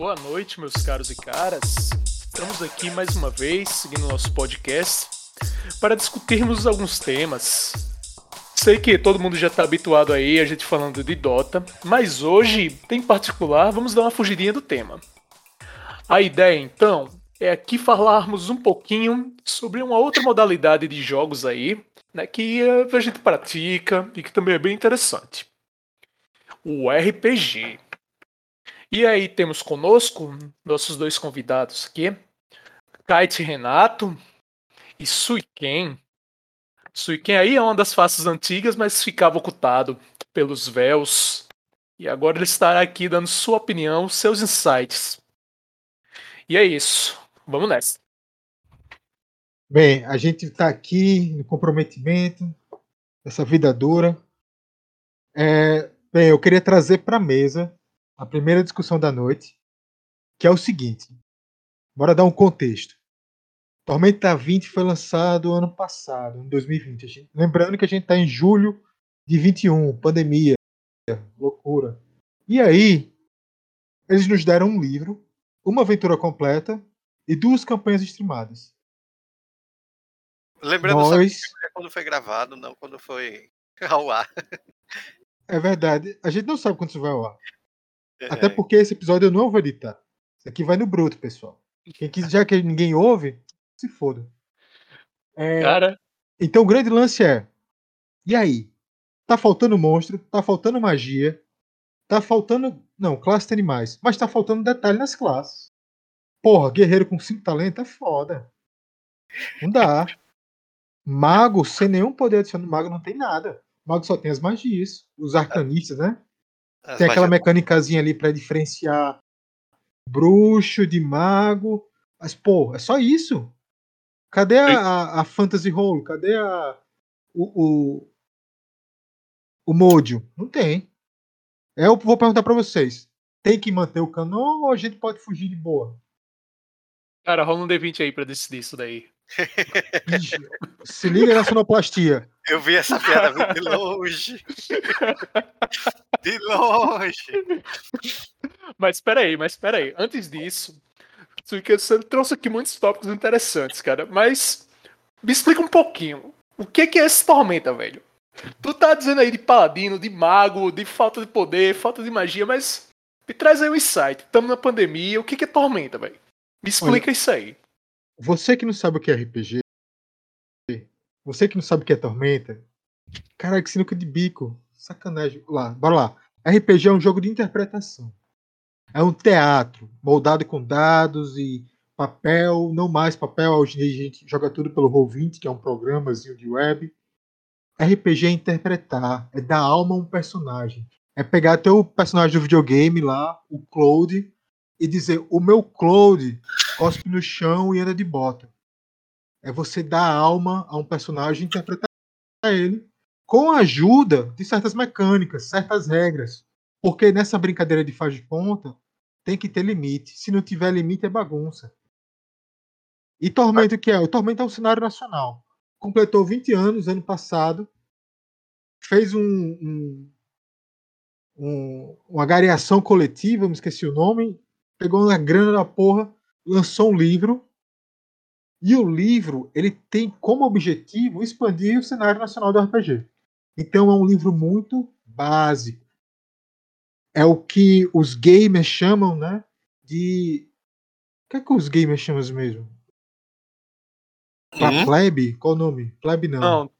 Boa noite, meus caros e caras. Estamos aqui mais uma vez, seguindo nosso podcast, para discutirmos alguns temas. Sei que todo mundo já está habituado aí a gente falando de Dota, mas hoje, em particular, vamos dar uma fugidinha do tema. A ideia, então, é aqui falarmos um pouquinho sobre uma outra modalidade de jogos aí, né, que a gente pratica e que também é bem interessante. O RPG. E aí temos conosco nossos dois convidados aqui, Kite Renato e Suiken. Suiken aí é uma das faces antigas, mas ficava ocultado pelos véus. E agora ele estará aqui dando sua opinião, seus insights. E é isso. Vamos nessa. Bem, a gente está aqui no comprometimento, essa vida dura. É, bem, eu queria trazer para a mesa a primeira discussão da noite, que é o seguinte. Bora dar um contexto. Tormenta 20 foi lançado ano passado, em 2020. Lembrando que a gente está em julho de 21, pandemia, loucura. E aí, eles nos deram um livro, uma aventura completa e duas campanhas streamadas. Lembrando Nós... só que é quando foi gravado, não quando foi ao ar. É verdade. A gente não sabe quando isso vai ao ar. É. Até porque esse episódio eu não vou editar. Isso aqui vai no bruto, pessoal. Quem quiser, já que ninguém ouve, se foda. É... Cara. Então o grande lance é. E aí? Tá faltando monstro, tá faltando magia, tá faltando. Não, classe de animais. Mas tá faltando detalhe nas classes. Porra, guerreiro com cinco talentos é foda. Não dá. Mago, sem nenhum poder adicionado, mago não tem nada. Mago só tem as magias, os arcanistas, né? As tem aquela mecânicazinha ali para diferenciar bruxo de mago. Mas, pô, é só isso. Cadê a, a, a Fantasy Role? Cadê a. O. O, o Modio? Não tem. Eu vou perguntar para vocês. Tem que manter o canon ou a gente pode fugir de boa? Cara, rola um D20 aí pra decidir isso daí. Se liga na sonoplastia. Eu vi essa piada de longe. De longe. Mas espera aí, mas espera aí. Antes disso, você trouxe aqui muitos tópicos interessantes, cara. Mas me explica um pouquinho. O que é esse tormenta, velho? Tu tá dizendo aí de paladino, de mago, de falta de poder, falta de magia, mas me traz aí um insight. Tamo na pandemia, o que é tormenta, velho? Me explica Olha, isso aí. Você que não sabe o que é RPG, você que não sabe o que é Tormenta, cara, que sinuca de bico. Sacanagem. Lá, bora lá. RPG é um jogo de interpretação. É um teatro, moldado com dados e papel, não mais papel, hoje a gente joga tudo pelo Roll20, que é um programazinho de web. RPG é interpretar, é dar alma a um personagem. É pegar teu personagem do videogame lá, o Claude, e dizer: o meu Claude cospe no chão e anda de bota. É você dar alma a um personagem interpretar ele com a ajuda de certas mecânicas, certas regras. Porque nessa brincadeira de faz de conta tem que ter limite. Se não tiver limite, é bagunça. E Tormento, que é? O Tormento é um cenário nacional. Completou 20 anos ano passado. Fez um, um, um, uma gareação coletiva, me esqueci o nome, pegou uma grana da porra, lançou um livro. E o livro ele tem como objetivo expandir o cenário nacional do RPG. Então é um livro muito básico. É o que os gamers chamam, né? De. O que é que os gamers chamam mesmo? Hum? plebe? Qual o nome? Plebe não. Não.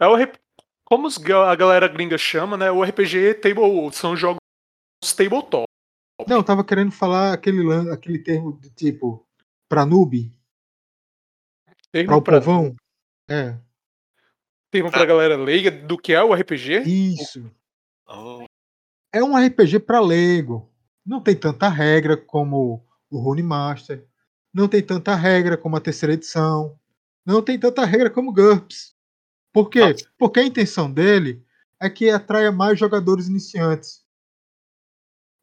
É o Como a galera gringa chama, né? O RPG table são jogos tabletop. Não, eu tava querendo falar aquele, aquele termo de tipo pra noob. Termo pra o pra... povão. É. Termo pra galera leiga do que é o RPG? Isso. Oh. É um RPG pra leigo. Não tem tanta regra como o Rune Master. Não tem tanta regra como a terceira edição. Não tem tanta regra como GURPS. Por quê? Nossa. Porque a intenção dele é que atraia mais jogadores iniciantes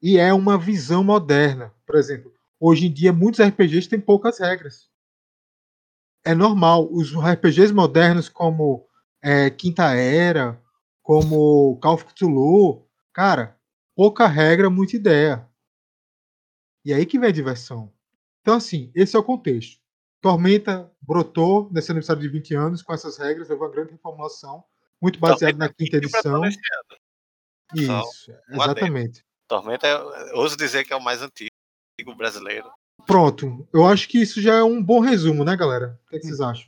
e é uma visão moderna. Por exemplo, hoje em dia muitos RPGs têm poucas regras. É normal. Os RPGs modernos como é, Quinta Era, como Call of Cthulhu, cara, pouca regra, muita ideia. E aí que vem a diversão. Então, assim, esse é o contexto. Tormenta brotou nesse aniversário de 20 anos com essas regras, levou uma grande reformulação, muito baseado na quinta edição. Isso, exatamente. Tormenta, eu ouso dizer que é o mais antigo brasileiro. Pronto, eu acho que isso já é um bom resumo, né, galera? O que, é que vocês acham?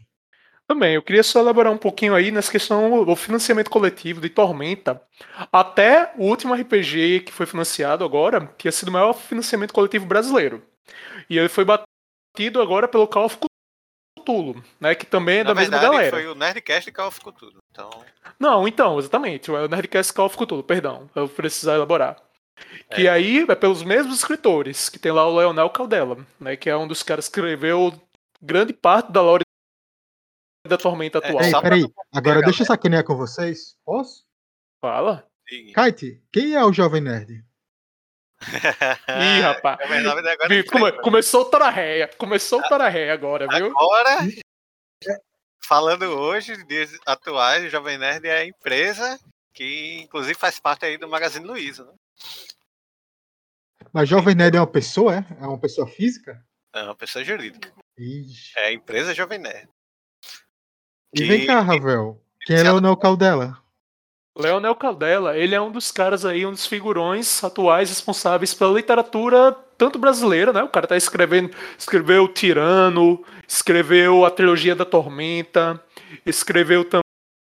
Também, eu queria só elaborar um pouquinho aí nessa questão do financiamento coletivo de Tormenta. Até o último RPG que foi financiado agora tinha sido o maior financiamento coletivo brasileiro. E ele foi batido agora pelo Call of Cthulhu, né? Que também é Na da verdade, mesma galera. foi o Nerdcast e Call of Cthulhu. Então, Não, então, exatamente. É o Nerdcast Call of Cthulhu, perdão. Eu precisar elaborar. Que É. aí é pelos mesmos escritores, que tem lá o Leonel Caldela, né? Que é um dos caras que escreveu grande parte da lore da Tormenta atual. Ei, pra peraí, agora deixa eu sacanear com vocês. Posso? Fala. sim. Kite, quem é o Jovem Nerd? Ih, rapaz. É come- começou o Tararreia. Começou o Tararreia agora, viu? Agora, falando hoje, dias atuais, o Jovem Nerd é a empresa que, inclusive, faz parte aí do Magazine Luiza. Né? Mas Jovem Nerd é uma pessoa, é? É uma pessoa física? É uma pessoa jurídica. Ixi. É a empresa Jovem Nerd. E vem cá, Ravel. Quem é Leonel Caldela? Leonel Caldela, ele é um dos caras aí, um dos figurões atuais responsáveis pela literatura tanto brasileira, né? O cara tá escrevendo, escreveu Tirano, escreveu a trilogia da Tormenta, escreveu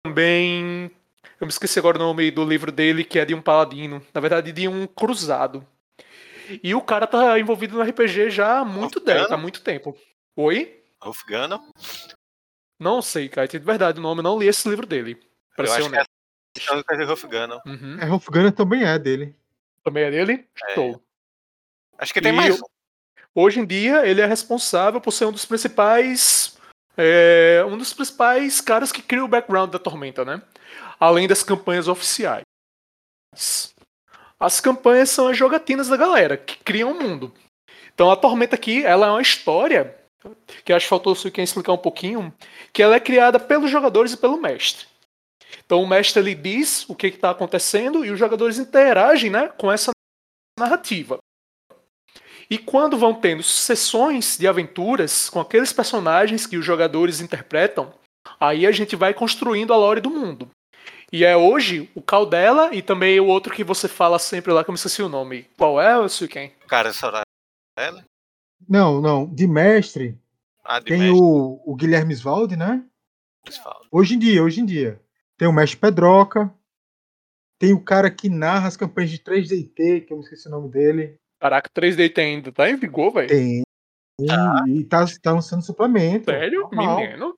também, eu me esqueci agora o nome do livro dele, que é de um paladino, na verdade de um cruzado. E o cara tá envolvido no RPG já há muito tempo, há muito tempo. Oi? Rolf Gunnar. Não sei, cara, de verdade o nome, eu não li esse livro dele. Pra Eu ser acho que é honesto. Coisa de Rolf Gunnar. Uhum. É, Rolf Gunnar também é dele. Também é dele? É. Show. Acho que tem E mais um. Hoje em dia, ele é responsável por ser um dos principais. é, um dos principais caras que cria o background da Tormenta, né? Além das campanhas oficiais. As campanhas são as jogatinas da galera, que criam o mundo. Então a Tormenta aqui, ela é uma história, que acho que faltou o quem explicar um pouquinho, que ela é criada pelos jogadores e pelo mestre. Então o mestre ele diz o que está acontecendo e os jogadores interagem né, com essa narrativa. E quando vão tendo sessões de aventuras com aqueles personagens que os jogadores interpretam, aí a gente vai construindo a lore do mundo. E é hoje o Caldela e também o outro que você fala sempre lá, que eu me esqueci o nome. Qual é, o quem? Cara, Soraya. Ela? Não, não. De mestre, Ah, de tem mestre, o, o Guilherme Svaldi, né? falam. Hoje em dia, hoje em dia. Tem o mestre Pedroca. Tem o cara que narra as campanhas de 3DT, que eu me esqueci o nome dele. Caraca, 3D ainda tá em vigor, velho. Tem. E tá, tá lançando suplemento. Sério? normal. Menino?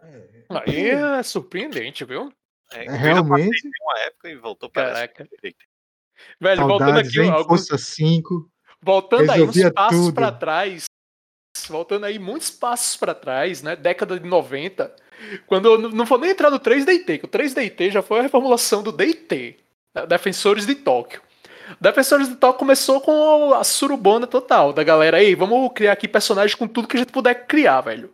É, Aí é surpreendente, viu? É, é, realmente. uma época e voltou para Caraca. Velho, voltando Saudades, aqui, hein? alguns, Força 5. voltando aí uns passos pra trás, voltando aí muitos passos pra trás, né? Década de 90, quando eu não- não vou nem entrar no 3DT, que o 3DT já foi a reformulação do DT, né, Defensores de Tóquio. Defensores de Tóquio começou com a surubona total da galera aí, vamos criar aqui personagens com tudo que a gente puder criar, velho.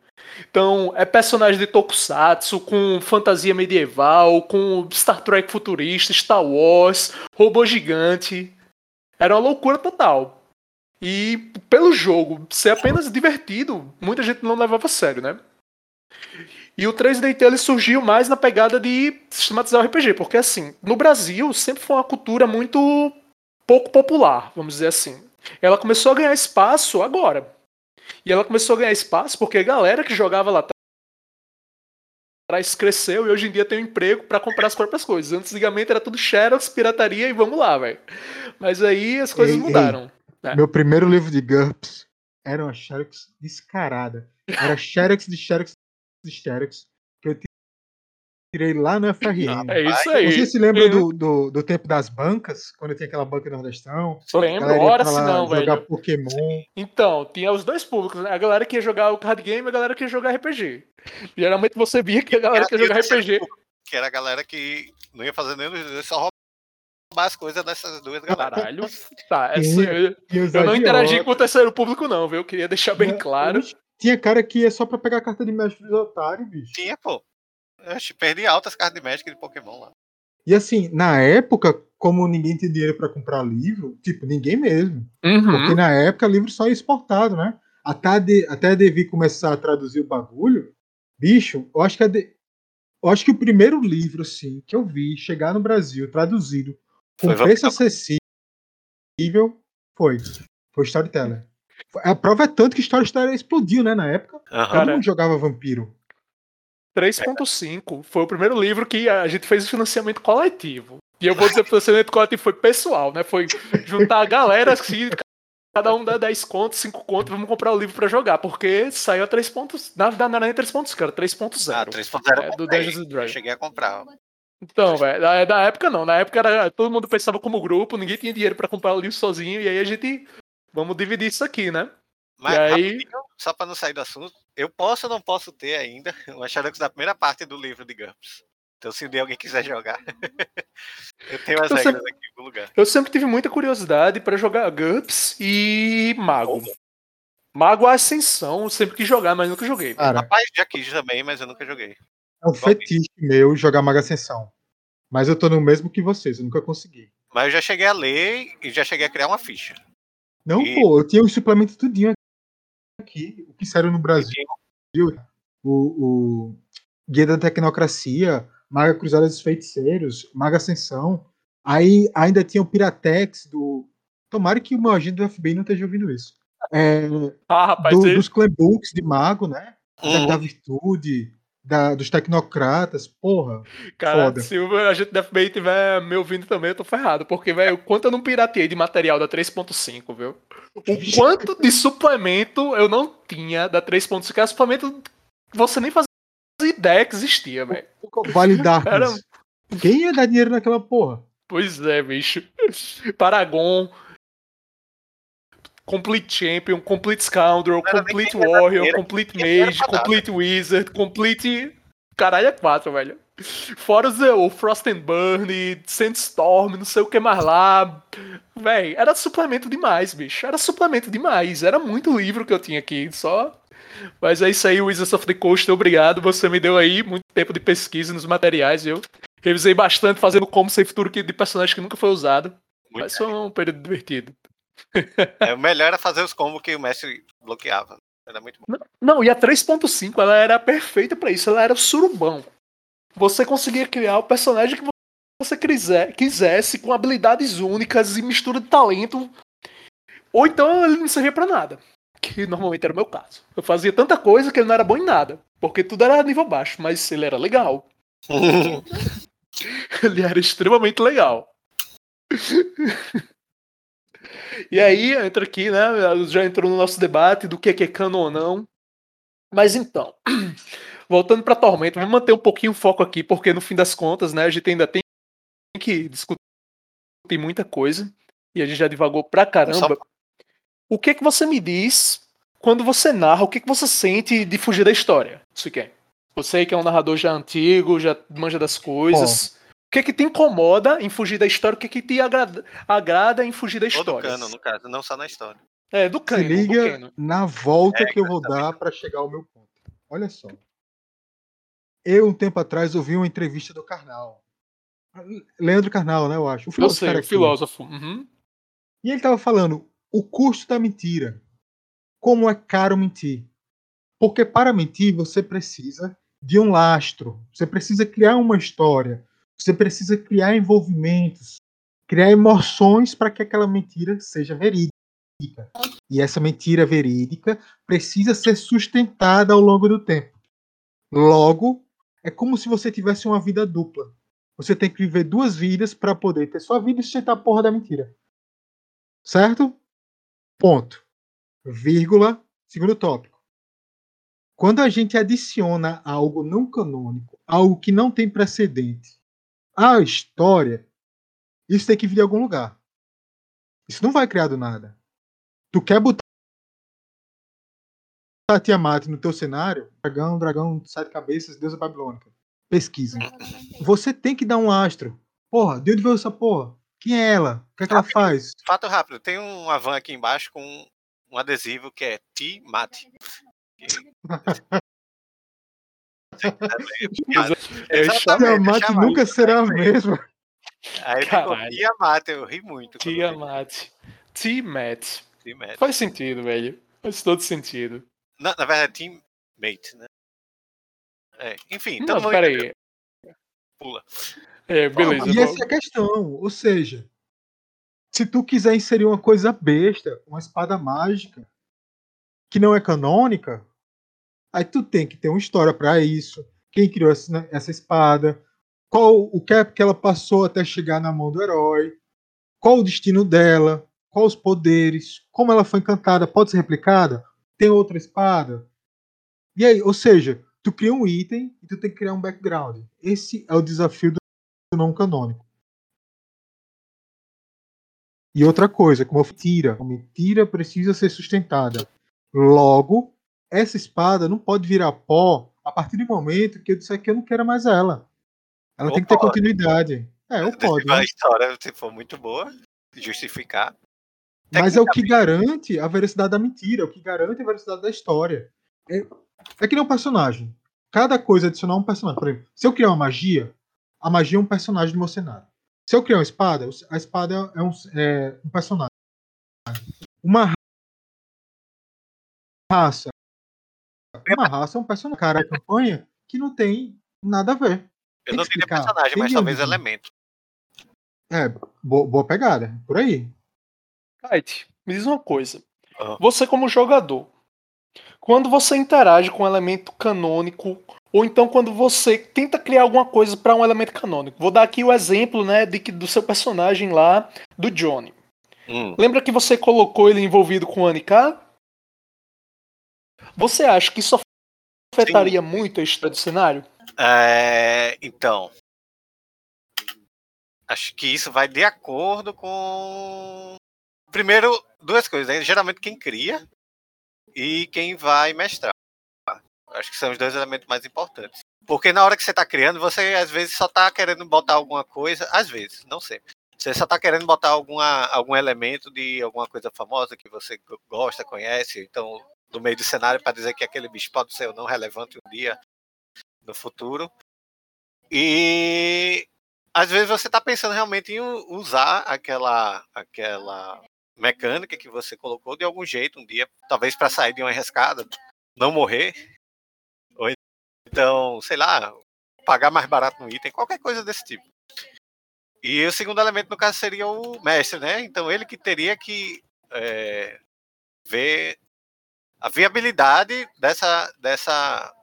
Então, é personagem de Tokusatsu, com fantasia medieval, com Star Trek futurista, Star Wars, robô gigante. Era uma loucura total. E pelo jogo ser apenas divertido, muita gente não levava a sério, né? E o 3DT ele surgiu mais na pegada de sistematizar o RPG, porque assim, no Brasil sempre foi uma cultura muito pouco popular, vamos dizer assim. Ela começou a ganhar espaço agora. E ela começou a ganhar espaço porque a galera que jogava lá atrás cresceu e hoje em dia tem um emprego pra comprar as próprias coisas. Antigamente era tudo xerox, pirataria e vamos lá, velho. Mas aí as coisas Ei, ei. mudaram. É. Meu primeiro livro de GURPS era uma Xerox descarada. Era Xerox de Xerox de Xerox tirei lá no FRN. É isso aí. Você se lembra Eu do, do, do tempo das bancas? Quando tinha aquela banca Nordestão? Lembro, galera ia ora pra se lá não, jogar velho. Pokémon. Então, tinha os dois públicos, né? A galera que ia jogar o card game e a galera que ia jogar RPG. Geralmente você via que a galera que ia jogar RPG. Que era a galera que não ia fazer nenhum dos dois, só roubar as coisas dessas duas galera. Caralho. Tá, essa- Tinha- eu, E os eu não interagi com o terceiro público, não, viu? Eu queria deixar bem claro. Tinha cara que ia só pra pegar a carta de mestre dos otários, bicho. Tinha, pô. Oxe, perdi altas cartas de Magic de Pokémon lá. E assim, na época, como ninguém tem dinheiro para comprar livro, tipo, ninguém mesmo. Uhum. Porque na época livro só ia exportado, né? Até a, de, até Devi começar a traduzir o bagulho, bicho, eu acho que a de, eu acho que o primeiro livro, assim, que eu vi chegar no Brasil, traduzido, com Foi preço acessível, foi. Foi Storyteller. A prova é tanto que Storyteller explodiu, né, na época. Aham. Todo Cara, mundo jogava vampiro. 3.5 foi o primeiro livro que a gente fez o financiamento coletivo. E eu vou dizer que o financiamento coletivo foi pessoal, né? Foi juntar a galera assim, cada um dá 10 contos, 5 contos, vamos comprar o livro pra jogar, porque saiu a 3 pontos. Na verdade, não era nem 3 pontos, cara, 3.0. Ah, 3.0 É, do. Dungeons and Eu Dragons. cheguei a comprar. Então, velho, na, na época não, na época era, todo mundo pensava como grupo, ninguém tinha dinheiro pra comprar o livro sozinho, e aí a gente, vamos dividir isso aqui, né? Mas, E aí- rapidinho, só pra não sair do assunto, eu posso ou não posso ter ainda o Xerox da primeira parte do livro de GURPS. Então, se um dia alguém quiser jogar, eu tenho as Eu regras aqui no lugar. Eu sempre tive muita curiosidade pra jogar GURPS e Mago. Mago Ascensão, eu sempre quis jogar, mas nunca joguei. Cara, Rapaz, já quis também, mas eu nunca joguei. é um fetiche meu jogar Maga Ascensão. Mas eu tô no mesmo que vocês, eu nunca consegui. Mas eu já cheguei a ler e já cheguei a criar uma ficha. Não, E- pô, eu tinha os suplementos tudinho aqui, o que saiu no Brasil. O, o Guia da Tecnocracia, Maga Cruzada dos Feiticeiros, Maga Ascensão. Aí ainda tinha o Piratex do. Tomara que o meu agente do FBI não esteja ouvindo isso. É, Ah, rapaz, do- dos Clanbooks de Mago, né? Da, Uhum. da Virtude, da- dos Tecnocratas, porra. cara, foda. se o agente da FBI estiver me ouvindo também, eu tô ferrado. Porque, velho, o quanto eu não pirateei de material da 3.5, viu? O quanto de suplemento eu não tinha da 3.5, que era suplemento você nem fazia ideia que existia, velho. Era- Quem ia dar dinheiro naquela porra? Pois é, bicho. Paragon. Complete Champion, Complete Scoundrel, Complete Warrior, Complete Mage. Complete Wizard, Complete. Caralho, é quatro, velho. Fora o Frost and Burn, Sandstorm, não sei o que mais lá. Véi, era suplemento demais, bicho. Era suplemento demais. Era muito livro que eu tinha aqui, só. Mas é isso aí, Wizards of the Coast, obrigado. Você me deu aí muito tempo de pesquisa nos materiais, eu revisei bastante, fazendo como sem futuro de personagem que nunca foi usado. Muito Mas foi um período divertido. É, o melhor era fazer os combos que o mestre bloqueava. Era muito bom. Não, Não, e a 3.5 ela era perfeita pra isso, ela era surubão. Você conseguia criar o personagem que você quiser, quisesse, com habilidades únicas e mistura de talento. Ou então ele não servia pra nada. Que normalmente era o meu caso. Eu fazia tanta coisa que ele não era bom em nada. Porque tudo era nível baixo, mas ele era legal. Ele era extremamente legal. e aí entra aqui, né? Já entrou no nosso debate do que é, que é canon ou não. Mas então, voltando pra Tormenta, vamos manter um pouquinho o foco aqui, porque no fim das contas, né, a gente ainda tem que discutir muita coisa. E a gente já divagou pra caramba. O que é que você me diz quando você narra? O que é que você sente de fugir da história? Isso que é. Você que é um narrador já antigo, já manja das coisas. O que é que te incomoda em fugir da história? O que é que te agrada, agrada em fugir da história? cano, no caso, não só na história. É, do Se cano, do liga cano. na volta É, que eu vou dar para chegar ao meu ponto. Olha só. Eu, um tempo atrás, ouvi uma entrevista do Karnal. Leandro Carnal, né, eu acho. O Eu filósofo sei, era o filósofo. Uhum. E ele tava falando o custo da mentira. Como é caro mentir. Porque para mentir você precisa de um lastro. Você precisa criar uma história. Você precisa criar envolvimentos, criar emoções para que aquela mentira seja verídica. E essa mentira verídica precisa ser sustentada ao longo do tempo. Logo, é como se você tivesse uma vida dupla. Você tem que viver duas vidas para poder ter sua vida e sustentar a porra da mentira. Certo? Ponto. Vírgula. Segundo tópico. Quando a gente adiciona algo não canônico, algo que não tem precedente, à história, isso tem que vir de algum lugar. Isso não vai criar do nada. Tu quer botar Tiamat no teu cenário? Dragão, dragão, sete cabeças, deusa babilônica. Pesquisa. Você tem que dar um astro. Porra, de onde veio essa porra? Quem é ela? O que, é que ela faz? Fato rápido, tem uma van aqui embaixo com um adesivo que é T-Mate. Tiamat é nunca será a mesma. Aí ficou. Tiamat, eu ri muito. Tiamat. Tiamat. Tiamat. Faz sentido, velho. Faz todo sentido. Na, na verdade, Teammate, né? É, enfim, Não, mundo pera entendeu, aí. pula. É, beleza. E essa é a questão. Ou seja, se tu quiser inserir uma coisa besta, uma espada mágica, que não é canônica, aí tu tem que ter uma história pra isso. Quem criou essa, né, essa espada? Qual o é que ela passou até chegar na mão do herói? Qual o destino dela? Quais os poderes? Como ela foi encantada? Pode ser replicada? Tem outra espada? E aí, ou seja, tu cria um item e tu tem que criar um background. Esse é o desafio do não canônico. E outra coisa, como eu falei, mentira, a mentira precisa ser sustentada. Logo, essa espada não pode virar pó a partir do momento que eu disser que eu não quero mais ela. Ela Ou tem que ter pode. continuidade. É, ou pode. Se a né? história se for muito boa, justificar. Mas é o que garante a veracidade da mentira, é o que garante a veracidade da história. É, é que nem um personagem. Cada coisa adicionar um personagem. Por exemplo, se eu criar uma magia, a magia é um personagem do meu cenário. Se eu criar uma espada, a espada é um, é um personagem. Uma raça. Uma raça é um personagem. Cara, a campanha que não tem nada a ver. Eu Tem não diria personagem, Tem mas talvez vir. elemento. É, boa, boa pegada. Por aí. Kite, me diz uma coisa. Ah. Você, como jogador, quando você interage com um elemento canônico, ou então quando você tenta criar alguma coisa para um elemento canônico, vou dar aqui o exemplo né, de que, do seu personagem lá, do Johnny. Hum, Lembra que você colocou ele envolvido com o Anika? Você acha que isso afetaria muito a história do cenário? é, então. Acho que isso vai de acordo com. Primeiro, duas coisas. né? Geralmente quem cria e quem vai mestrar. Acho que são os dois elementos mais importantes. Porque na hora que você está criando, você às vezes só está querendo botar alguma coisa. Às vezes, não sempre. Você só está querendo botar alguma, algum elemento de alguma coisa famosa que você go- gosta, conhece. Então, no meio do cenário, para dizer que aquele bicho pode ser ou não relevante um dia no futuro. E às vezes você está pensando realmente em usar aquela, aquela mecânica que você colocou de algum jeito um dia, talvez para sair de uma enrascada, não morrer, ou então, sei lá, pagar mais barato no item, qualquer coisa desse tipo. E o segundo elemento, no caso, seria o mestre, né? Então ele que teria que é, ver a viabilidade dessa, dessa,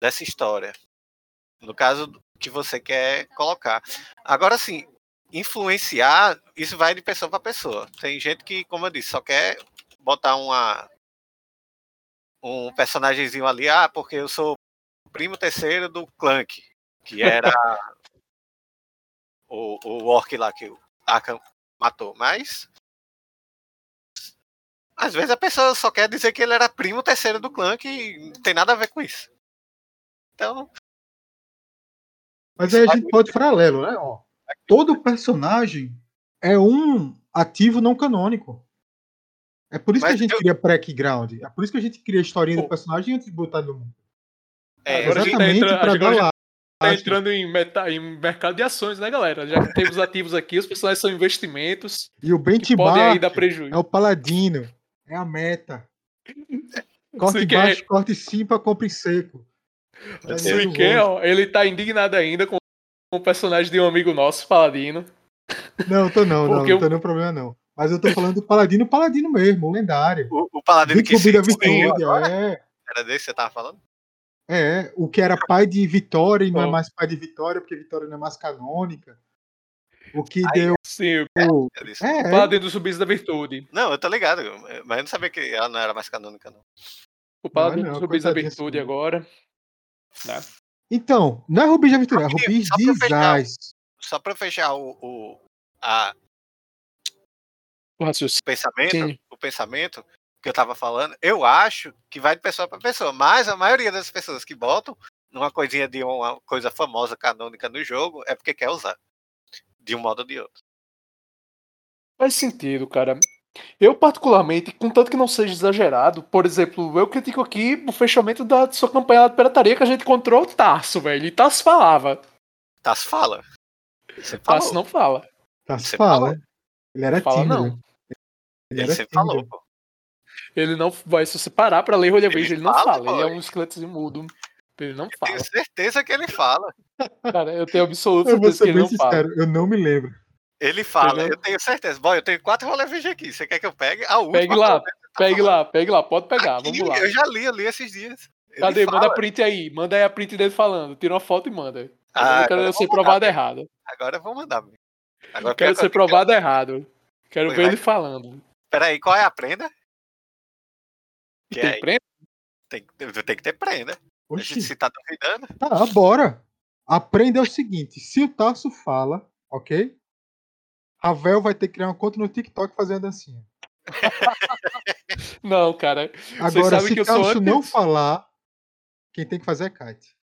dessa história. No caso que você quer colocar. Agora sim, influenciar, isso vai de pessoa para pessoa. Tem gente que, como eu disse, só quer botar uma um personagemzinho ali, ah, porque eu sou primo terceiro do Clank, que era o, o orc lá que o Arkham matou. Mas às vezes a pessoa só quer dizer que ele era primo terceiro do clã que não tem nada a ver com isso. Então, Mas aí a gente pode paralelo, né? Ó, todo personagem é um ativo não canônico. É por isso Mas que a gente eu- cria background. É por isso que a gente cria a historinha do Pô. personagem antes de botar no mundo. é, Agora a gente tá Exatamente para agora dar lá. Tá entrando em, meta- em mercado de ações, né, galera? Já que temos ativos aqui, os personagens são investimentos E o que podem aí dar benchmark prejuízo. é o paladino. É a meta. Corte Se quer- baixo, corte sim para compre seco. É Se meio quer, louco. ó, ele tá indignado ainda com o personagem de um amigo nosso, Paladino. Não, tô não, não, Porque não eu- tô nenhum problema não. Mas eu tô falando do paladino, paladino mesmo, o lendário. o, o paladino que se agora, é. era desse que você tava falando? É, o que era pai de Vitória e não é mais pai de Vitória, porque Vitória não é mais canônica. O que Aí, deu. Sim, o- desse. É, o Paladino do Subis da Virtude. Não, eu tô ligado, mas eu não sabia que ela não era mais canônica, não. O Paladino não, do Subis da Virtude sua. agora. Né? Então, não é Rubis de Vitória, é Rubis de fechar. Zaz. Só pra fechar o, o, a, O raciocínio. pensamento, Sim. o pensamento que eu tava falando, eu acho que vai de pessoa para pessoa, mas a maioria das pessoas que botam numa coisinha de uma coisa famosa canônica no jogo é porque quer usar de um modo ou de outro. Faz sentido, cara. Eu, particularmente, contanto que não seja exagerado, por exemplo, eu critico aqui o fechamento da sua campanha lá de pirataria que a gente encontrou o Tarso, velho. E Tarso falava. Tasso fala. Você falou. não fala. Se Você fala. falou. Ele era Fala tímido. não. Ele Ele era sempre falou, pô. Ele não vai, se você parar pra ler Rolha Ele Verde, ele não fala, fala. Ele é um esqueletozinho mudo. Ele não fala. Tenho certeza que ele fala. Cara, eu tenho absoluta Eu certeza que ele não fala. sincero, eu não me lembro. Ele fala, eu tenho certeza. Boy, eu tenho quatro rolê VG aqui. Você quer que eu pegue? A última. Pegue lá, tá pegue lá, pegue lá, pode pegar, Aqui, vamos lá. Eu já li, eu li esses dias. Ele Cadê? fala. Manda print aí, manda aí a print dele falando. Tira uma foto e manda. Ah, eu quero agora ser eu vou mandar, provado velho. errado. Agora eu vou mandar. Agora Quero pior ser que eu- provado errado. Quero Pois ver vai. ele falando. Peraí, qual é a prenda? Que Tem é- print? Tem, tem que ter prenda. A gente Oxi, se tá duvidando. tá, bora. Aprenda é o seguinte: se o Tarso fala, ok? Ravel vai ter que criar uma conta no TikTok e fazer uma dancinha. Não, cara. Agora, se que eu sou Tarso não falar, quem tem que fazer é Kite.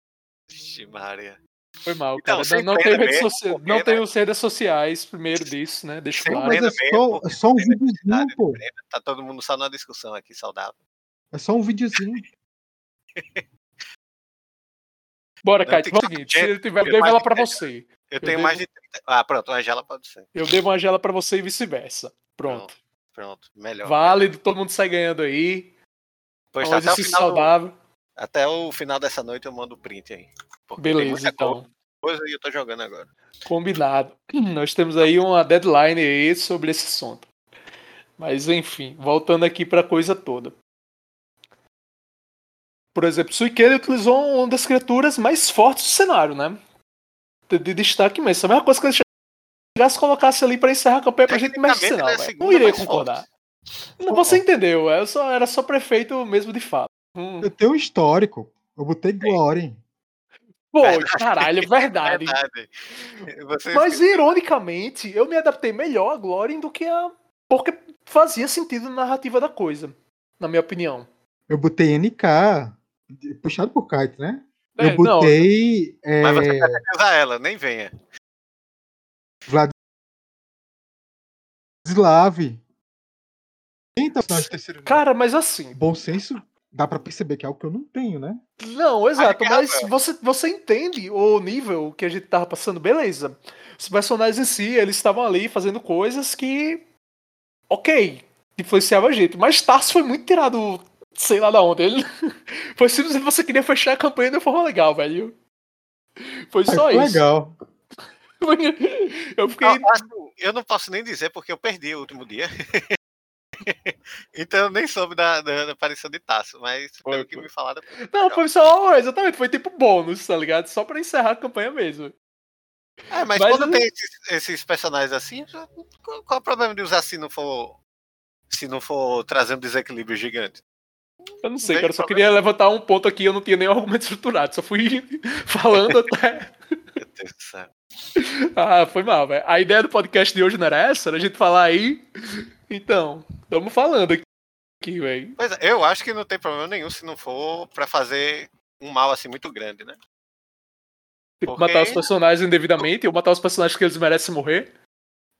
Vixe, Maria. Foi mal, Então, cara. Não, não tenho redes mesmo, socia- não né? tenho redes sociais, primeiro disso, né? Deixa Sem claro. Mas é só, é só um tem videozinho, pô. Tá todo mundo só numa discussão aqui, saudável. É só um videozinho. Bora, tem vamos que- seguinte. Se ele tiver, eu mais ela pra você. Eu tenho devo- mais de 30. Ah, pronto, a Angela pode ser. Eu devo uma gela pra você e vice-versa. Pronto. Pronto, melhor. Válido, todo mundo sai ganhando aí. Pois tá, até, o final do- saudável. até o final dessa noite eu mando o print aí. Beleza, então. coisa e eu tô jogando agora. Combinado. Nós temos aí uma deadline aí sobre esse assunto. Mas enfim, voltando aqui pra coisa toda. Por exemplo, Suikene utilizou uma das criaturas mais fortes do cenário, né? De, de destaque mesmo. Essa é a mesma coisa que ele chegasse e colocasse ali pra encerrar a campanha pra gente Tecnicamente, mercenar, ele é Não irei mais concordar. Não, você entendeu, eu só, era só prefeito mesmo de fato. Hum. Eu tenho um histórico. Eu botei Glory. Pô, Verdade. caralho, é verdade. Verdade. Você Mas ironicamente, eu me adaptei melhor a Glórien do que a. Porque fazia sentido na narrativa da coisa, na minha opinião. Eu botei NK. Puxado por Kite, né? É, eu botei. Mas você é, quer usar ela, nem venha. Vladislav. Então, não, cara, mas assim. Bom senso, dá pra perceber que é algo que eu não tenho, né? Não, exato, é, mas você, você entende o nível que a gente tava passando, beleza. Os personagens em si, eles estavam ali fazendo coisas que. Ok, influenciava a gente. Mas Tarso foi muito tirado, sei lá da onde. Ele... Foi simplesmente você queria fechar a campanha de uma forma legal, velho. Foi só Foi isso. legal. Eu fiquei. Não, assim, eu não posso nem dizer porque eu perdi o último dia. então eu nem soube da, da, da aparição de Tasso, mas Foi, pelo que me falaram. Não, foi só. Exatamente, foi tipo bônus, tá ligado? Só pra encerrar a campanha mesmo. É, mas, Mas quando eu- tem esses, esses personagens assim, qual, qual é o problema de usar se não for. Se não for trazer um desequilíbrio gigante? Eu não sei, cara. Eu só queria levantar um ponto aqui, eu não tinha nenhum argumento estruturado. Só fui falando até. Meu Deus do céu. Ah, foi mal, velho. A ideia do podcast de hoje não era essa? Era a gente falar aí. Então, estamos falando aqui, velho. Pois é, eu acho que não tem problema nenhum se não for pra fazer um mal assim muito grande, né? Tipo, Porque- matar os personagens indevidamente ou matar os personagens que eles merecem morrer.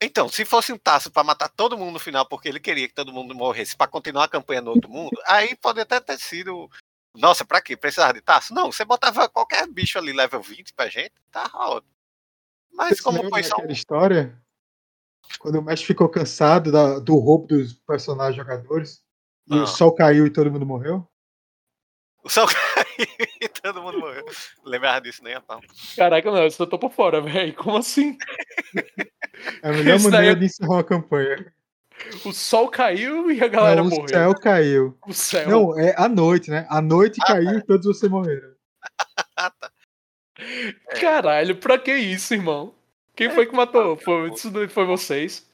Então, se fosse um Tasso pra matar todo mundo no final porque ele queria que todo mundo morresse pra continuar a campanha no outro mundo, aí pode até ter sido. Nossa, pra quê? Precisava de Tasso? Não, você botava qualquer bicho ali level 20 pra gente, tá ótimo. Mas Vocês como foi só um. história? Quando o mestre ficou cansado da- do roubo dos personagens jogadores e Ah. o sol caiu e todo mundo morreu? O sol caiu e todo mundo morreu. Lembrava disso nem a pau. Caraca, não, eu só tô por fora, velho. Como assim? É a melhor Isso maneira é- de encerrar uma campanha. O sol caiu e a galera Não, o morreu. céu caiu. O céu. Não, é a noite, né? A noite Ah, caiu e todos vocês morreram. Ah, tá. Caralho, pra que isso, irmão? Quem foi que matou? Foi, isso foi vocês.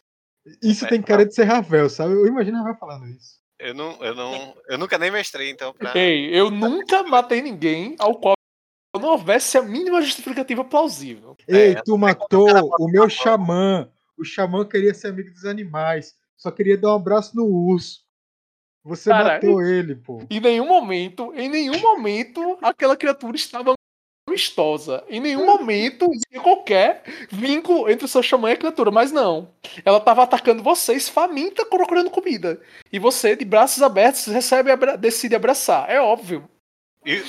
Isso É, tem cara de ser Ravel, sabe? Eu imagino Ravel falando isso. Eu não, eu não. Eu nunca nem mestrei, então, pra. Ei, eu nunca matei ninguém ao qual não houvesse a mínima justificativa plausível. Ei, É, tu matou o meu xamã. O xamã queria ser amigo dos animais. Só queria dar um abraço no urso. Você Caralho. matou ele, pô. Em nenhum momento, em nenhum momento, aquela criatura estava amistosa. Em nenhum momento existia qualquer vínculo entre o seu xamã e a criatura. Mas não. Ela estava atacando vocês, faminta, procurando comida. E você, de braços abertos, recebe abra- decide abraçar. É óbvio. E,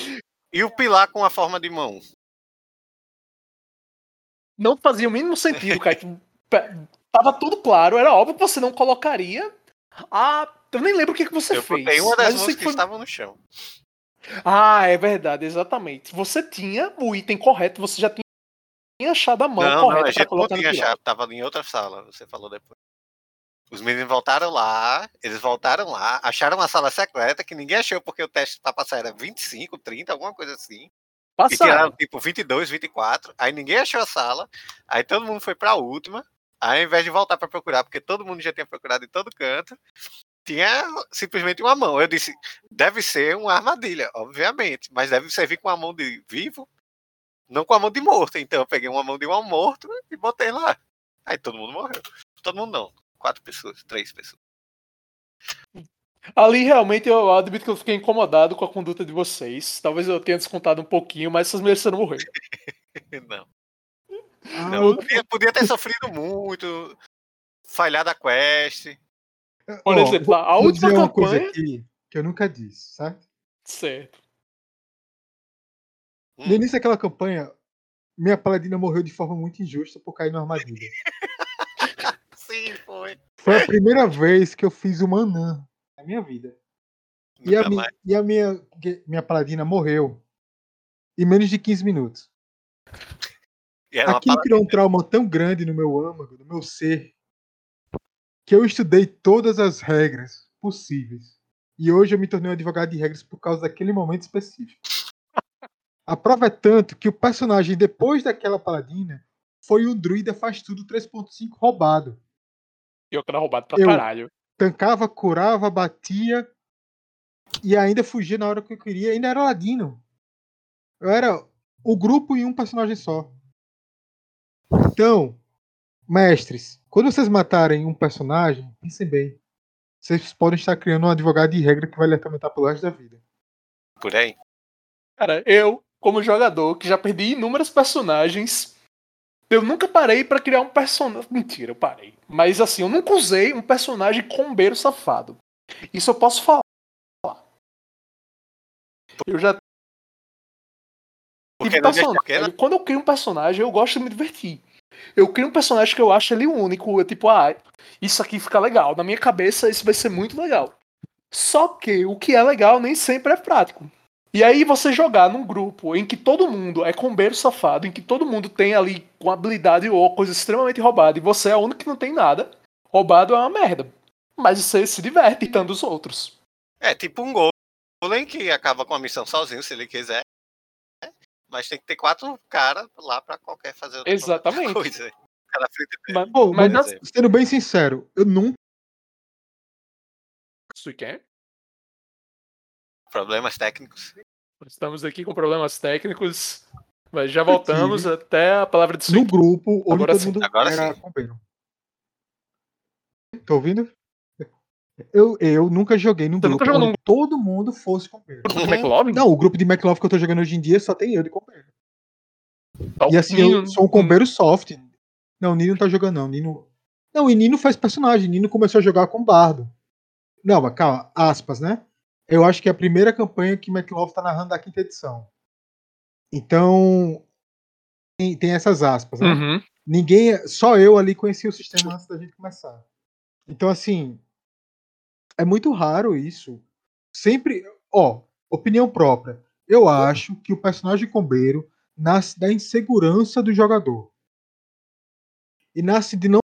e o pilar com a forma de mão? não fazia o mínimo sentido, cara. Tava tudo claro, era óbvio que você não colocaria. Ah, eu nem lembro o que, que você eu fez. Eu uma das músicas que foi... estavam no chão. Ah, é verdade, exatamente. Você tinha o item correto, você já tinha achado a mão não, correta não, a gente não tinha achado, tava em outra sala, você falou depois. Os meninos voltaram lá, eles voltaram lá, acharam uma sala secreta que ninguém achou porque o teste pra passar era 25, 30, alguma coisa assim. Passaram. E tiraram tipo 22, 24. Aí ninguém achou a sala. Aí todo mundo foi pra última. Aí ao invés de voltar para procurar, porque todo mundo já tinha procurado em todo canto, tinha simplesmente uma mão. Eu disse, deve ser uma armadilha, obviamente, mas deve servir com a mão de vivo, não com a mão de morto. Então eu peguei uma mão de um morto e botei lá. Aí todo mundo morreu. Todo mundo não. Quatro pessoas, três pessoas. Ali realmente eu admito que eu fiquei incomodado com a conduta de vocês. Talvez eu tenha descontado um pouquinho, mas vocês mereceram morrer. não. Ah, não, podia, podia, ter sofrido muito, falhado a quest. Por oh, exemplo, a vou última uma campanha... coisa aqui que eu nunca disse, certo? Certo. Hum. No início daquela campanha, minha paladina morreu de forma muito injusta por cair na armadilha. Sim, foi. Foi a primeira vez que eu fiz uma anã na minha vida. e a, mi, e a, minha, minha paladina morreu em menos de 15 minutos. Aquilo criou um trauma tão grande no meu âmago, no meu ser, que eu estudei todas as regras possíveis. E hoje eu me tornei um advogado de regras por causa daquele momento específico. A prova é tanto que o personagem, depois daquela paladina, foi o druida faz tudo 3.5 roubado. Eu que era roubado pra eu caralho. Tancava, curava, batia e ainda fugia na hora que eu queria. Ainda era ladino. Eu era o grupo e um personagem só. Então, mestres, quando vocês matarem um personagem, pensem bem. Vocês podem estar criando um advogado de regra que vai lhe atormentar pelo resto da vida. Por aí? Cara, eu, como jogador, que já perdi inúmeros personagens, eu nunca parei para criar um personagem. Mentira, eu parei. Mas assim, eu nunca usei um personagem combeiro safado. Isso eu posso falar. Eu já Porque personagem. Quando eu crio um personagem, eu gosto de me divertir. Eu crio um personagem que eu acho ele único. Eu, tipo, ah, isso aqui fica legal. Na minha cabeça, isso vai ser muito legal. Só que o que é legal nem sempre é prático. E aí você jogar num grupo em que todo mundo é combeiro safado, em que todo mundo tem ali com habilidade ou coisa extremamente roubada, e você é o único que não tem nada, roubado é uma merda. Mas você se diverte irritando os outros. É tipo um golem que acaba com a missão sozinho, se ele quiser. Mas tem que ter quatro caras lá pra qualquer fazer outra Exatamente. coisa. Cada frente mas, Pô, mas, mas sendo bem sincero, eu nunca. Isso quer? Problemas técnicos. Estamos aqui com problemas técnicos. Mas já voltamos até a palavra de No grupo, onde Agora todo sim. mundo Agora era sim. Tô ouvindo? Eu, eu nunca joguei num Você grupo onde todo mundo fosse companheiro. Grupo de McLovin? Não, o grupo de McLovin que eu tô jogando hoje em dia só tem eu de companheiro. Tá, E assim, Nino- eu sou um companheiro soft. Não, o Nino não tá jogando, não. Nino... Não, e Nino faz personagem. Nino começou a jogar com Bardo. Não, mas calma, aspas, né? Eu acho que é a primeira campanha que McLaughlin tá narrando da quinta edição. Então, tem, tem essas aspas, né? Uhum. Ninguém, só eu ali conhecia o sistema antes da gente começar. Então, assim, é muito raro isso. Sempre, ó, opinião própria. Eu acho que o personagem combeiro nasce da insegurança do jogador. E nasce de não,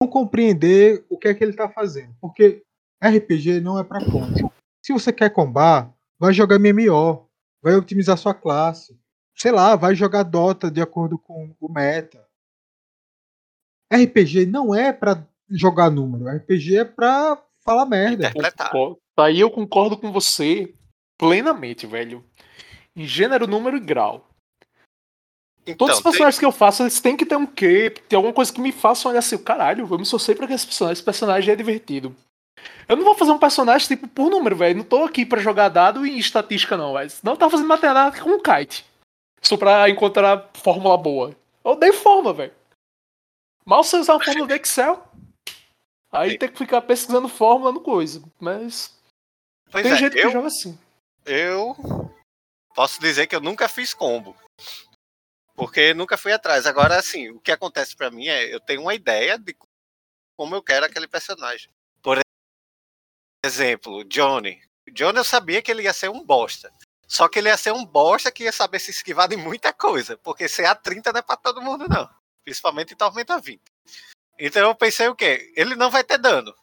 não compreender o que é que ele tá fazendo. Porque RPG não é pra combo. Se você quer combar, vai jogar MMO, vai otimizar sua classe. Sei lá, vai jogar Dota de acordo com o meta. RPG não é pra jogar número, RPG é pra falar merda. Interpretar. Concordo. Aí eu concordo com você plenamente, velho. Em gênero, número e grau. Então, Todos os tem- personagens que eu faço, eles têm que ter um quê? Tem alguma coisa que me faça olhar assim, caralho, eu me esforcei pra que esse personagem, esse personagem é divertido. Eu não vou fazer um personagem tipo por número, velho. Não tô aqui pra jogar dado e estatística, não, velho. Não tá fazendo matemática com um kite. Só pra encontrar fórmula boa. Eu odeio fórmula, velho. Mal sei usar uma fórmula do Excel. Aí Sim. tem que ficar pesquisando fórmula no coisa. Mas Pois tem é, que eu, joga assim. eu posso dizer que eu nunca fiz combo. Porque nunca fui atrás. Agora, assim, o que acontece para mim é eu tenho uma ideia de como eu quero aquele personagem. Por exemplo, Johnny. Johnny eu sabia que ele ia ser um bosta. Só que ele ia ser um bosta que ia saber se esquivar de muita coisa. Porque CA30 não é pra todo mundo, não. Principalmente em Tormenta 20. Então eu pensei o quê? Ele não vai ter dano.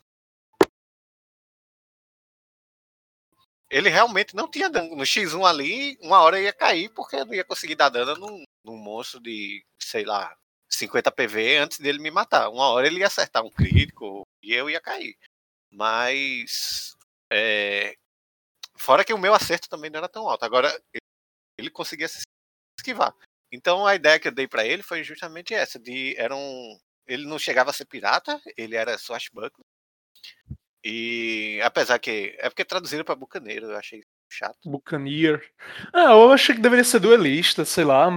Ele realmente não tinha dano. No X1 ali, uma hora ia cair, porque eu não ia conseguir dar dano num, num monstro de, sei lá, 50 PV antes dele me matar. Uma hora ele ia acertar um crítico e eu ia cair. Mas. É... Fora que o meu acerto também não era tão alto. Agora, ele conseguia se esquivar. Então a ideia que eu dei para ele foi justamente essa: de era um. Ele não chegava a ser pirata, ele era swashbuckler. E apesar que. É porque traduziram para bucaneiro, eu achei chato. Buccaneer. Ah, eu achei que deveria ser duelista, sei lá.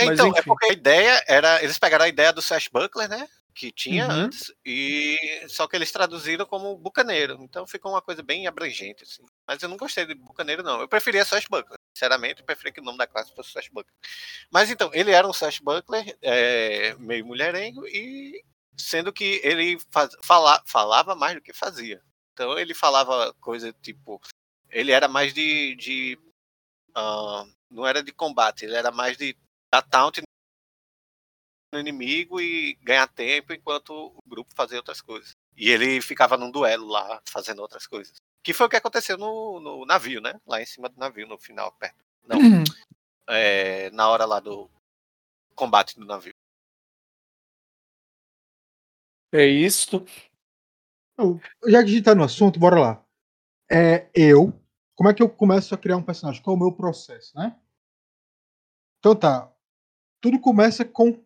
Então, é porque a ideia era. Eles pegaram a ideia do Swashbuckler, né? Que tinha uhum. antes, e só que eles traduziram como bucaneiro. Então ficou uma coisa bem abrangente, assim. Mas eu não gostei de bucaneiro, não. Eu preferia Swashbuckler. Sinceramente, eu preferia que o nome da classe fosse Swashbuckler. Mas então, ele era um Swashbuckler, é, meio mulherengo, e sendo que ele faz, fala, falava mais do que fazia. Então ele falava coisa tipo. Ele era mais de. de uh, não era de combate, ele era mais de dar taunt no inimigo e ganhar tempo enquanto o grupo fazia outras coisas. E ele ficava num duelo lá, fazendo outras coisas. Que foi o que aconteceu no, no navio, né? Lá em cima do navio, no final, perto. Não. Uhum. É, na hora lá do combate do navio. É isso. Já que a gente tá no assunto, bora lá. É eu. Como é que eu começo a criar um personagem? Qual é o meu processo, né? Então tá. Tudo começa com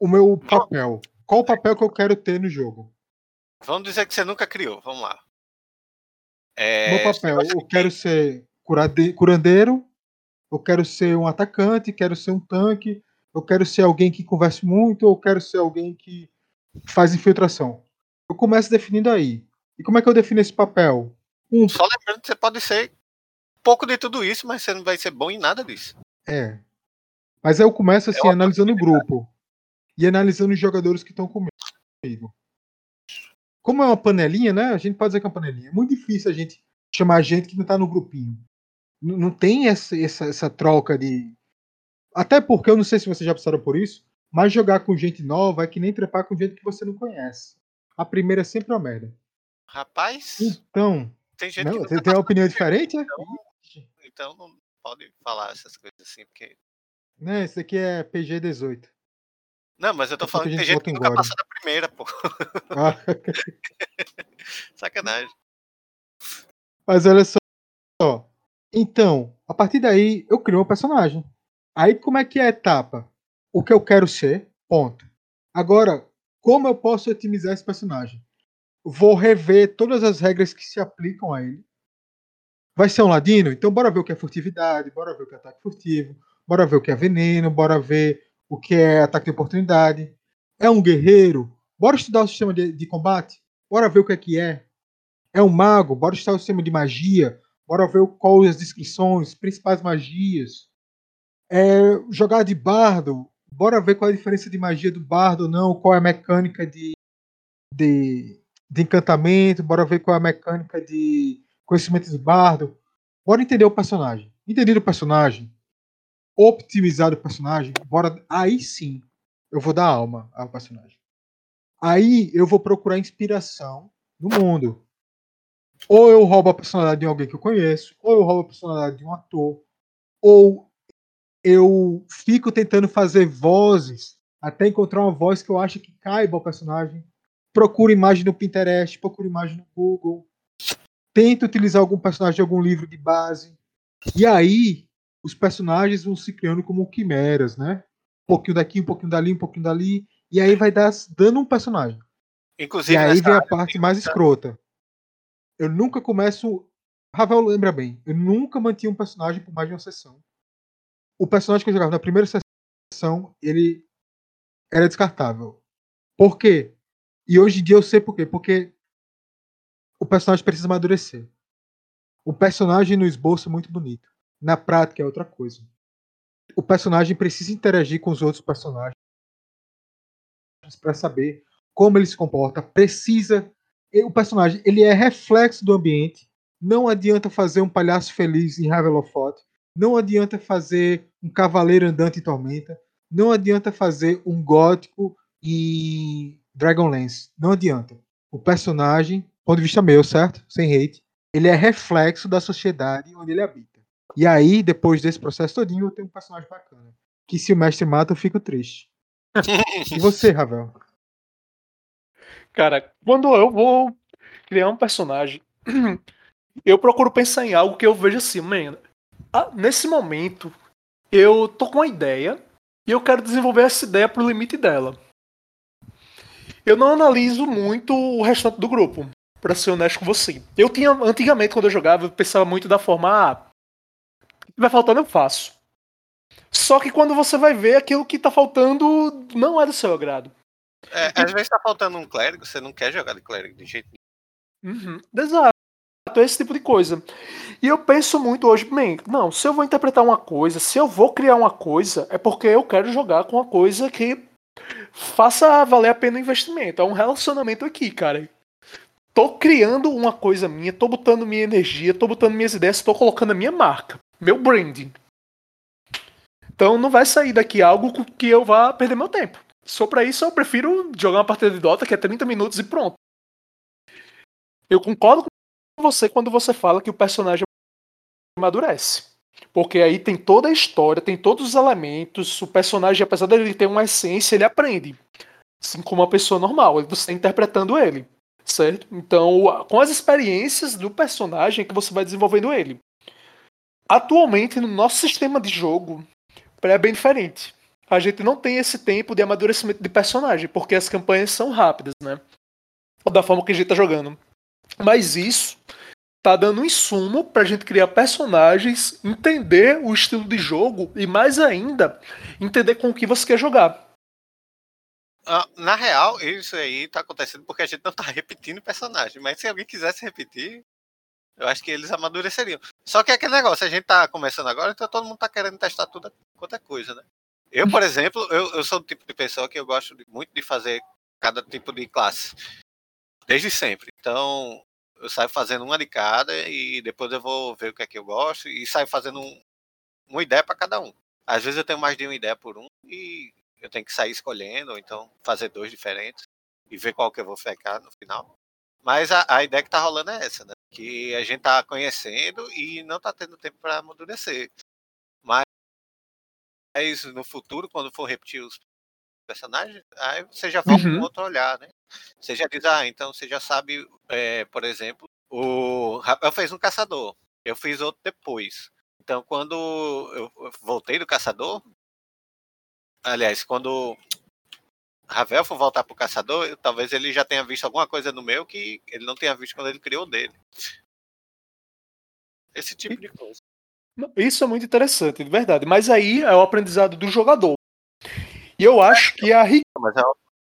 o meu papel. Qual o papel que eu quero ter no jogo? Vamos dizer que você nunca criou. Vamos lá. É... Meu papel. Eu quero ser curandeiro. Eu quero ser um atacante. Quero ser um tanque eu quero ser alguém que converse muito, ou eu quero ser alguém que faz infiltração. Eu começo definindo aí. E como é que eu defino esse papel? Um... Só lembrando que você pode ser pouco de tudo isso, mas você não vai ser bom em nada disso. É. Mas aí eu começo assim, é analisando o grupo. E analisando os jogadores que estão comigo. Como é uma panelinha, né? A gente pode dizer que é uma panelinha. É muito difícil a gente chamar gente que não está no grupinho. Não tem essa, essa, essa troca de, até porque eu não sei se vocês já passaram por isso, mas jogar com gente nova é que nem trepar com gente que você não conhece. A primeira é sempre uma merda. Rapaz. Então. Tem gente não, que você tem uma opinião diferente? Então, então não pode falar essas coisas assim, porque. Né, esse aqui é PG 18. Não, mas eu tô falando que tem gente que nunca passou da primeira, pô. Ah. Sacanagem. Mas olha só. Então, a partir daí, eu crio um personagem. Aí como é que é a etapa? O que eu quero ser, ponto. Agora, como eu posso otimizar esse personagem? Vou rever todas as regras que se aplicam a ele. Vai ser um ladino? Então bora ver o que é furtividade, bora ver o que é ataque furtivo, bora ver o que é veneno, bora ver o que é ataque de oportunidade. É um guerreiro? Bora estudar o sistema de, de combate? Bora ver o que é que é. É um mago? Bora estudar o sistema de magia? Bora ver quais as descrições, principais magias. É, jogar de bardo, bora ver qual é a diferença de magia do bardo ou não, qual é a mecânica de, de, de encantamento, bora ver qual é a mecânica de conhecimento de bardo. Bora entender o personagem. Entendido o personagem, optimizado o personagem, bora. Aí sim eu vou dar alma ao personagem. Aí eu vou procurar inspiração no mundo. Ou eu roubo a personalidade de alguém que eu conheço, ou eu roubo a personalidade de um ator, ou eu fico tentando fazer vozes até encontrar uma voz que eu acho que caiba ao personagem. Procuro imagem no Pinterest, procuro imagem no Google. Tento utilizar algum personagem de algum livro de base. E aí, os personagens vão se criando como quimeras, né? Um pouquinho daqui, um pouquinho dali, um pouquinho dali. E aí vai dar, dando um personagem. Inclusive, e aí vem a parte mais escrota. Eu nunca começo. Ravel lembra bem, eu nunca mantinha um personagem por mais de uma sessão o personagem que eu jogava na primeira sessão, ele era descartável. Por quê? E hoje em dia eu sei por quê. Porque o personagem precisa amadurecer. O personagem no esboço é muito bonito. Na prática é outra coisa. o personagem precisa interagir com os outros personagens para saber como ele se comporta, precisa o personagem ele é reflexo do ambiente. Não adianta fazer um palhaço feliz em Ravenloft. Não adianta fazer um cavaleiro andante em Tormenta. Não adianta fazer um gótico em Dragonlance. Não adianta. O personagem, ponto de vista meu, certo? Sem hate, ele é reflexo da sociedade onde ele habita. E aí, depois desse processo todinho, eu tenho um personagem bacana. Que se o mestre mata, eu fico triste. e você, Ravel? Cara, quando eu vou criar um personagem, eu procuro pensar em algo que eu vejo assim, man, nesse momento eu tô com uma ideia e eu quero desenvolver essa ideia pro limite dela. Eu não analiso muito o restante do grupo, para ser honesto com você. Eu tinha, antigamente, quando eu jogava, eu pensava muito da forma, ah, vai faltando, eu faço. Só que quando você vai ver, aquilo que tá faltando não é do seu agrado. É, às vezes tá faltando um clérigo, você não quer jogar de clérigo de jeito nenhum. Uhum, exato, esse tipo de coisa. E eu penso muito hoje, bem, não, se eu vou interpretar uma coisa, se eu vou criar uma coisa, é porque eu quero jogar com uma coisa que faça valer a pena o investimento. É um relacionamento aqui, cara. Tô criando uma coisa minha, tô botando minha energia, tô botando minhas ideias, tô colocando a minha marca, meu branding. Então não vai sair daqui algo que eu vá perder meu tempo. Só para isso eu prefiro jogar uma partida de Dota que é 30 minutos e pronto. Eu concordo com você quando você fala que o personagem amadurece. Porque aí tem toda a história, tem todos os elementos, o personagem, apesar dele ter uma essência, ele aprende. Assim como uma pessoa normal, você está interpretando ele. Certo? Então, com as experiências do personagem que você vai desenvolvendo ele. Atualmente, no nosso sistema de jogo, é bem diferente a gente não tem esse tempo de amadurecimento de personagem, porque as campanhas são rápidas, né? Da forma que a gente tá jogando. Mas isso tá dando um insumo pra gente criar personagens, entender o estilo de jogo e, mais ainda, entender com o que você quer jogar. Uh, na real, isso aí tá acontecendo porque a gente não tá repetindo personagem. Mas se alguém quisesse repetir, eu acho que eles amadureceriam. Só que é aquele negócio, a gente tá começando agora, então todo mundo tá querendo testar tudo quanto é coisa, né? Eu, por exemplo, eu, eu sou o tipo de pessoa que eu gosto de, muito de fazer cada tipo de classe. Desde sempre. Então, eu saio fazendo uma de cada e depois eu vou ver o que é que eu gosto e saio fazendo um, uma ideia para cada um. Às vezes eu tenho mais de uma ideia por um e eu tenho que sair escolhendo, ou então fazer dois diferentes e ver qual que eu vou ficar no final. Mas a, a ideia que tá rolando é essa, né? Que a gente tá conhecendo e não tá tendo tempo para amadurecer isso no futuro, quando for repetir os personagens, aí você já vai uhum. com outro olhar, né? Você já diz, ah, então você já sabe, é, por exemplo, o Rafael fez um caçador, eu fiz outro depois. Então, quando eu voltei do caçador, aliás, quando Ravel for voltar pro caçador, talvez ele já tenha visto alguma coisa no meu que ele não tenha visto quando ele criou dele. Esse tipo de coisa. Isso é muito interessante, de verdade. Mas aí é o aprendizado do jogador. E eu acho que a é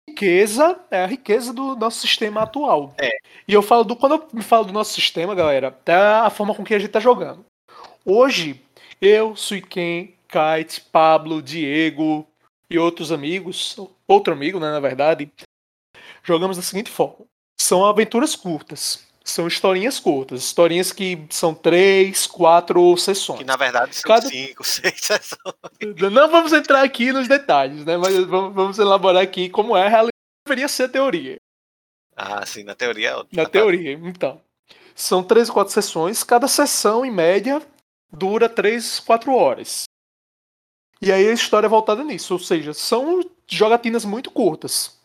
riqueza é a riqueza do nosso sistema atual. É. E eu falo do quando eu me falo do nosso sistema, galera, é a forma com que a gente tá jogando. Hoje, eu, Suiken, Kite, Pablo, Diego e outros amigos, outro amigo, né, na verdade, jogamos da seguinte forma: são aventuras curtas são historinhas curtas, historinhas que são três, quatro sessões. Que na verdade são Cada... cinco, seis sessões. Não vamos entrar aqui nos detalhes, né? Mas vamos, elaborar aqui como é a realidade. Deveria ser a teoria. Ah, sim, na teoria. É na teoria, então. São três ou quatro sessões, cada sessão, em média, dura três, quatro horas. E aí a história é voltada nisso, ou seja, são jogatinas muito curtas.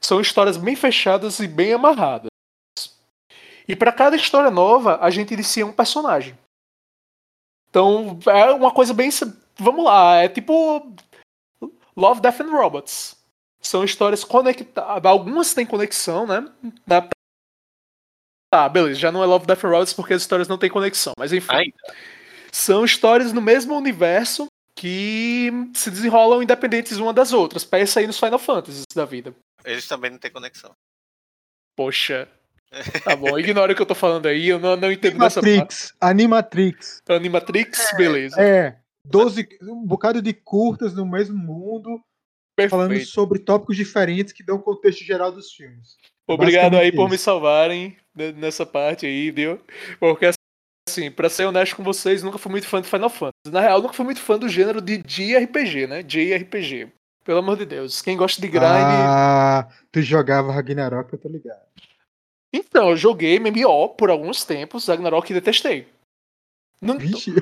São histórias bem fechadas e bem amarradas. E para cada história nova, a gente inicia um personagem. Então, é uma coisa bem. Vamos lá, é tipo. Love, Death and Robots. São histórias conectadas. Algumas têm conexão, né? Tá, beleza, já não é Love, Death and Robots porque as histórias não têm conexão, mas enfim. Ainda. São histórias no mesmo universo que se desenrolam independentes uma das outras. Pensa aí nos Final Fantasy da vida. Eles também não têm conexão. Poxa, Tá bom, ignora o que eu tô falando aí, eu não, não entendo Animatrix, dessa parte. Animatrix. Animatrix, é, beleza. É. 12, um bocado de curtas no mesmo mundo, falando Perfeito. sobre tópicos diferentes que dão contexto geral dos filmes. Obrigado aí por me salvarem ne- nessa parte aí, viu? Porque assim, pra ser honesto com vocês, nunca fui muito fã de Final Fantasy. Na real, nunca fui muito fã do gênero de JRPG, né? JRPG. Pelo amor de Deus. Quem gosta de grind. Ah, tu jogava Ragnarok, eu tô ligado. Então, eu joguei MMO por alguns tempos, Ragnarok e detestei. Não, Vixe,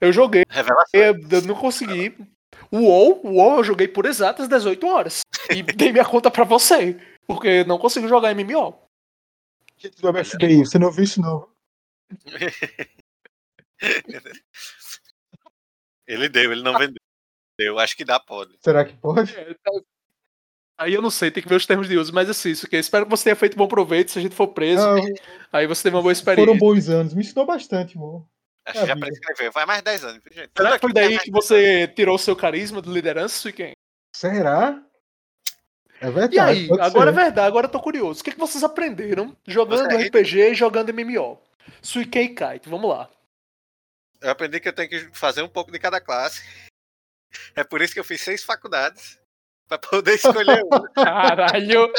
eu joguei, Revelação. eu não consegui. O WoW, o WoW eu joguei por exatas 18 horas. E dei minha conta pra você. Porque eu não consigo jogar MMO. gente do MFBI, você não viu isso não? Ele deu, ele não vendeu. Eu acho que dá, pode. Será que pode? É, tá- Aí eu não sei, tem que ver os termos de uso, mas assim, isso aqui, eu espero que você tenha feito bom proveito. Se a gente for preso, Ah, aí você teve uma boa foram experiência. bons anos, me ensinou bastante, amor. Acho que já vida. prescreveu. Vai mais 10 anos, gente. Será que foi daí que 10 você tirou o seu carisma de liderança, Suiken? Será? É verdade. E aí, agora é ser. verdade, agora eu tô curioso. O que, que vocês aprenderam jogando Você é RPG e jogando MMO? Suiken e Kite, vamos lá. Eu aprendi que eu tenho que fazer um pouco de cada classe. É por isso que eu fiz seis faculdades. Pra poder escolher uma. Caralho,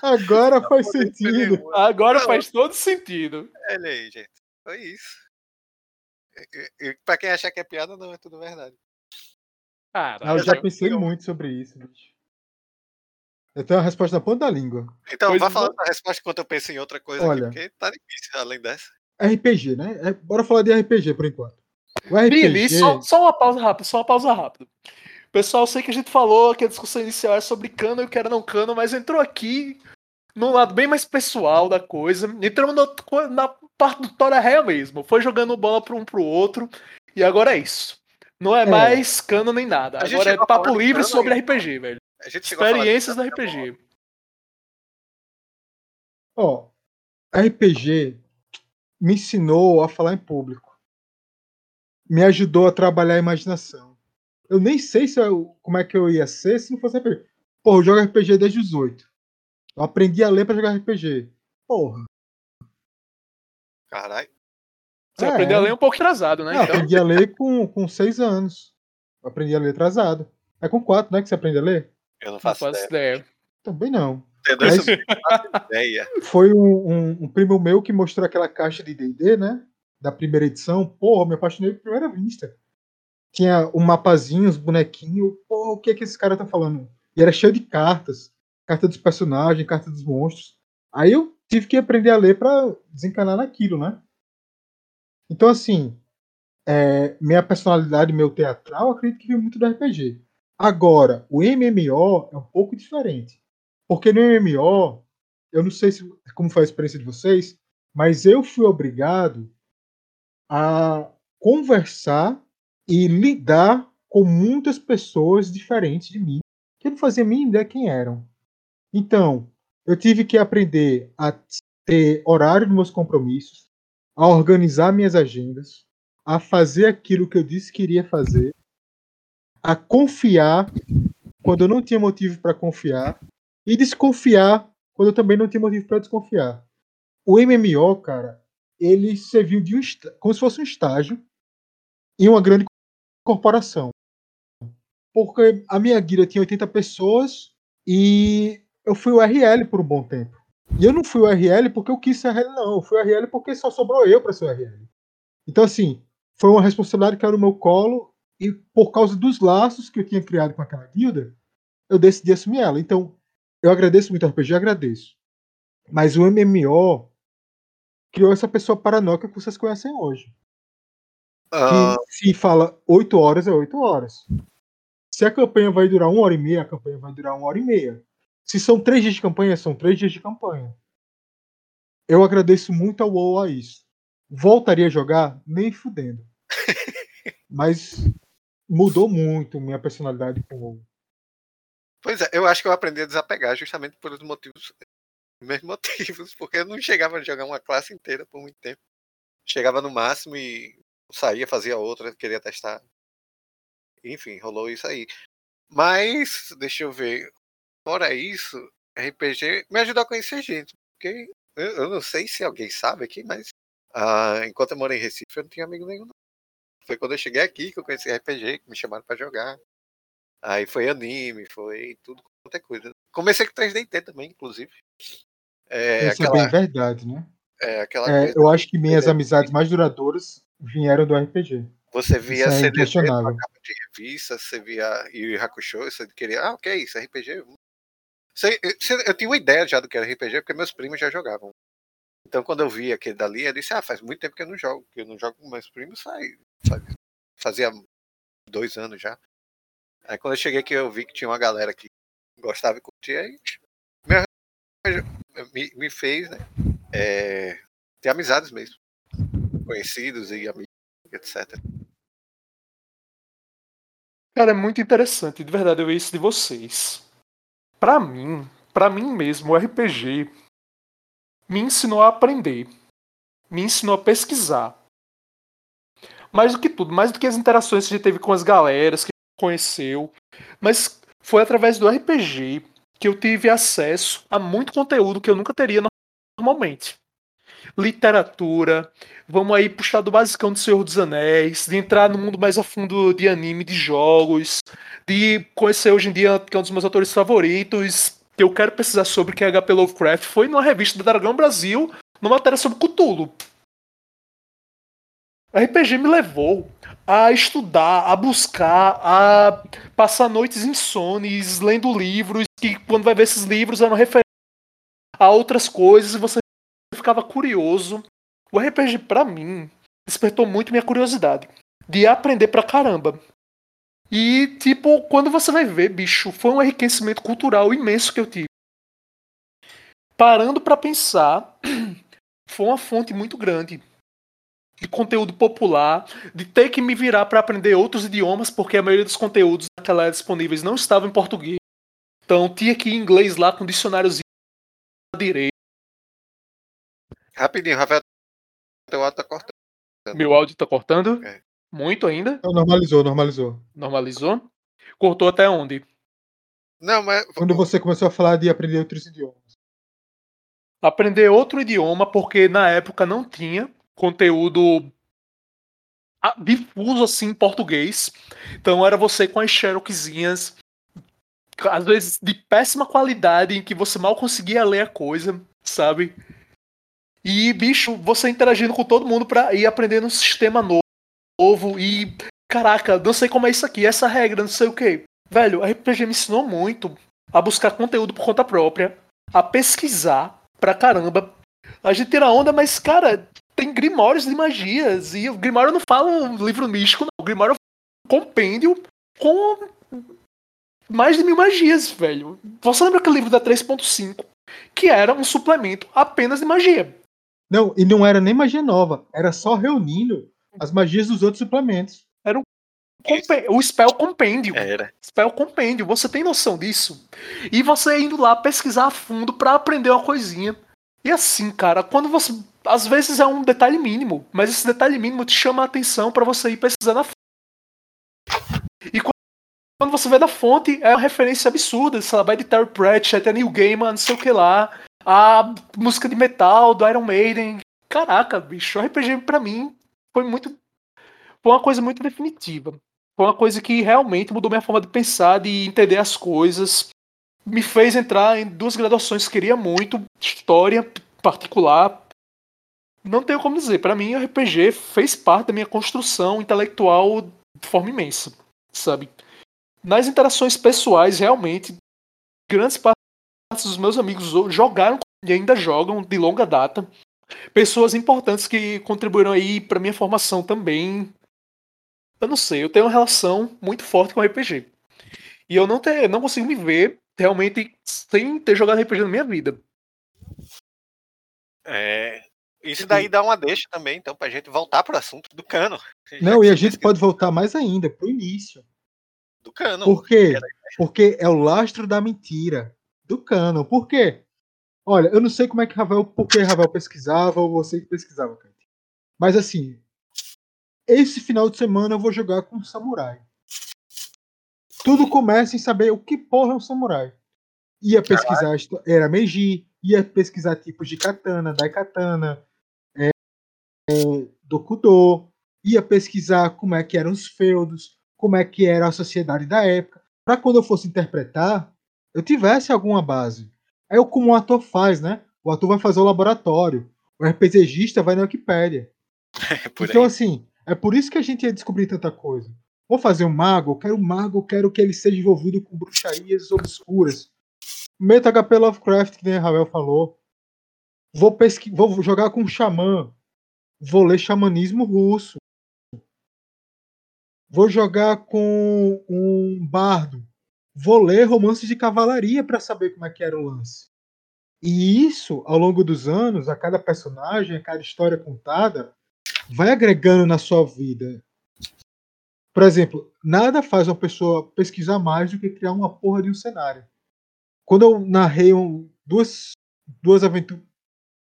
Agora faz sentido. agora Não. faz todo sentido. Olha aí, gente. Foi isso. E, e, pra quem achar que é piada, não, é tudo verdade. Ah, Caralho. eu já já pensei muito sobre isso, bicho. Eu tenho a resposta na ponta da língua. Então, Pois vá falando a resposta enquanto eu penso em outra coisa Olha. aqui, porque tá difícil além dessa. RPG, né? É, bora falar de RPG por enquanto. O RPG. Billy, só, só uma pausa rápida, só uma pausa rápida. Pessoal, eu sei que a gente falou que a discussão inicial é sobre cano e o que era não cano, mas entrou aqui num lado bem mais pessoal da coisa. Entramos na, na parte do Tora Ré mesmo. Foi jogando bola para um pro outro. E agora é isso. Não é, É. mais cano nem nada. A Agora é papo livre sobre aí. RPG, velho. Experiências do. RPG. Ó, RPG me ensinou a falar em público. Me ajudou a trabalhar a imaginação. Eu nem sei se eu- como é que eu ia ser se não fosse RPG. Porra, eu jogo RPG desde os 8. Eu aprendi a ler pra jogar RPG. Porra. Caralho. Você É. aprendeu a ler um pouco atrasado, né? Eu Então, aprendi a ler com, com 6 anos. Eu aprendi a ler atrasado. É com 4, né, que você aprende a ler? Eu não não faço faço ideia. ideia. Também não. Faço ideia. Foi um, um- um primo meu que mostrou aquela caixa de D&D, né? Da primeira edição. Porra, me apaixonei por primeira vista. Tinha um mapazinho, os bonequinhos. Porra, o que é que esse cara tá falando? E era cheio de cartas. Carta dos personagens, carta dos monstros. Aí eu tive que aprender a ler pra desencanar naquilo, né? Então, assim, é, minha personalidade, meu teatral, acredito que veio muito do RPG. Agora, o MMO é um pouco diferente. Porque no MMO, eu não sei se, como foi a experiência de vocês, mas eu fui obrigado a conversar e lidar com muitas pessoas diferentes de mim, que eu não fazia a ideia quem eram. Então, eu tive que aprender a ter horário nos meus compromissos, a organizar minhas agendas, a fazer aquilo que eu disse que iria fazer, a confiar quando eu não tinha motivo para confiar e desconfiar quando eu também não tinha motivo para desconfiar. O MMO, cara, ele serviu de um, como se fosse um estágio em uma grande corporação. Porque a minha guilda tinha 80 pessoas e eu fui o RL por um bom tempo. E eu não fui o RL porque eu quis ser RL, não. Eu fui o RL porque só sobrou eu para ser o RL. Então, assim, foi uma responsabilidade que era no meu colo e por causa dos laços que eu tinha criado com aquela guilda, eu decidi assumir ela. Então, eu agradeço muito ao RPG, agradeço. Mas o MMO criou essa pessoa paranoica que vocês conhecem hoje. Ah, Que se fala 8 horas, é 8 horas. Se a campanha vai durar uma hora e meia, a campanha vai durar uma hora e meia. Se são três dias de campanha, são três dias de campanha. Eu agradeço muito ao WoW a isso. Voltaria a jogar? Nem fudendo. Mas mudou muito minha personalidade com o WoW. Pois é, eu acho que eu aprendi a desapegar justamente por os motivos, os mesmos motivos, porque eu não chegava a jogar uma classe inteira por muito tempo. Chegava no máximo e saía, fazia outra, queria testar. Enfim, rolou isso aí. Mas, deixa eu ver. Fora isso, RPG me ajudou a conhecer gente. Porque eu, eu não sei se alguém sabe aqui, mas ah, enquanto eu morei em Recife, eu não tinha amigo nenhum. não. Foi quando eu cheguei aqui que eu conheci RPG, que me chamaram pra jogar. Aí foi anime, foi tudo quanto é coisa. Comecei com 3DT também, inclusive. É, Isso aquela, é bem verdade, né? é, aquela É, eu acho que minhas É. amizades mais duradouras vieram do RPG. Você via Isso é capa de revista, você via Yu Hakusho, você queria, ah, o que é isso? RPG? Você- eu, eu tinha uma ideia já do que era RPG, porque meus primos já jogavam. Então quando eu vi aquele dali, eu disse, ah, faz muito tempo que eu não jogo, que eu não jogo com meus primos, faz, faz- fazia dois anos já. Aí quando eu cheguei aqui, eu vi que tinha uma galera que gostava e curtia, aí me, me, fez, né, é, ter amizades mesmo. Conhecidos e amigos, etc. Cara, é muito interessante, de verdade, eu ver isso de vocês. Pra mim, pra mim mesmo, o RPG me ensinou a aprender, me ensinou a pesquisar. Mais do que tudo, mais do que as interações que a gente teve com as galeras, que conheceu, mas foi através do RPG que eu tive acesso a muito conteúdo que eu nunca teria normalmente. Literatura, vamos aí puxar do basicão do Senhor dos Anéis, de entrar no mundo mais a fundo de anime, de jogos, de conhecer hoje em dia, que é um dos meus autores favoritos, que eu quero pesquisar sobre, que é H.P. Lovecraft, foi numa revista da Dragão Brasil, numa matéria sobre Cthulhu. RPG me levou a estudar, a buscar, a passar noites insones lendo livros, que quando vai ver esses livros eram referentes a outras coisas e você ficava curioso. O RPG, pra mim, despertou muito minha curiosidade de aprender pra caramba. E, tipo, quando você vai ver, bicho, foi um enriquecimento cultural imenso que eu tive. Parando pra pensar, foi uma fonte muito grande de conteúdo popular, de ter que me virar pra aprender outros idiomas, porque a maioria dos conteúdos naquela era disponíveis não estavam em português. Então tinha que ir em inglês lá com dicionáriozinho direito. Rapidinho, Rafael, teu áudio tá cortando. Meu áudio tá cortando? É. Muito ainda? Então, normalizou, normalizou. Normalizou? Cortou até onde? Não, mas Quando você começou a falar de aprender outros idiomas. Aprender outro idioma, porque na época não tinha conteúdo difuso assim em português. Então era você com as Cherokzinhas, às vezes de péssima qualidade, em que você mal conseguia ler a coisa, sabe? E, bicho, você interagindo com todo mundo pra ir aprendendo um sistema no- novo e. Caraca, não sei como é isso aqui, essa regra, não sei o que. Velho, a RPG me ensinou muito a buscar conteúdo por conta própria, a pesquisar pra caramba. A gente tira onda, mas, cara, tem grimórios de magias. E o grimório não fala um livro místico, não. O grimório é um compêndio com mais de mil magias, velho. Você lembra aquele livro da 3.5? Que era um suplemento apenas de magia. Não, e não era nem magia nova, era só reunindo as magias dos outros suplementos. Compe- O Spell Compêndio. era. Spell Compêndio, você tem noção disso? E você indo lá pesquisar a fundo pra aprender uma coisinha. E assim, cara, quando você. Às vezes é um detalhe mínimo, mas esse detalhe mínimo te chama a atenção pra você ir pesquisar na fonte. E quando- quando você vê na fonte, é uma referência absurda, sei lá, vai de Terry Pratchett, é Neil Gaiman, não sei o que lá. A música de metal do Iron Maiden. Caraca, bicho, o RPG pra mim foi muito. Foi uma coisa muito definitiva. Foi uma coisa que realmente mudou minha forma de pensar, de entender as coisas. Me fez entrar em duas graduações que queria muito, história particular. Não tenho como dizer, pra mim o RPG fez parte da minha construção intelectual de forma imensa, sabe? Nas interações pessoais, realmente, grandes partes dos meus amigos jogaram e ainda jogam de longa data. Pessoas importantes que contribuíram aí pra minha formação também, eu não sei, eu tenho uma relação muito forte com RPG. E eu não, ter, não consigo me ver realmente sem ter jogado RPG na minha vida. É, isso daí dá uma deixa também, então, pra gente voltar pro assunto do cano. Não, e a gente pode voltar mais ainda, pro início. Do cano. Por quê? Porque é o lastro da mentira do canon. Por quê? Olha, eu não sei como é que Ravel, por que Ravel pesquisava ou você que pesquisava, cara. Mas assim, esse final de semana eu vou jogar com um samurai. Tudo começa em saber o que porra é um samurai. Ia pesquisar, histó- era Meiji, ia pesquisar tipos de katana, daikatana, é, é, dokudo, ia pesquisar como é que eram os feudos, como é que era a sociedade da época, para quando eu fosse interpretar, eu tivesse alguma base. É o como o ator faz, né? O ator vai fazer o laboratório, o RPGista vai na Wikipédia. então, aí. assim, é por isso que a gente ia descobrir tanta coisa. Vou fazer um mago, eu quero um mago, eu quero que ele seja envolvido com bruxarias obscuras. Meta HP Lovecraft, que nem a Ravel falou. Vou, pesqui... vou jogar com um xamã. Vou ler xamanismo russo. Vou jogar com um bardo. Vou ler romances de cavalaria para saber como é que era o lance. E isso, ao longo dos anos, a cada personagem, a cada história contada, vai agregando na sua vida. Por exemplo, nada faz uma pessoa pesquisar mais do que criar uma porra de um cenário. Quando eu narrei um, duas, duas aventuras,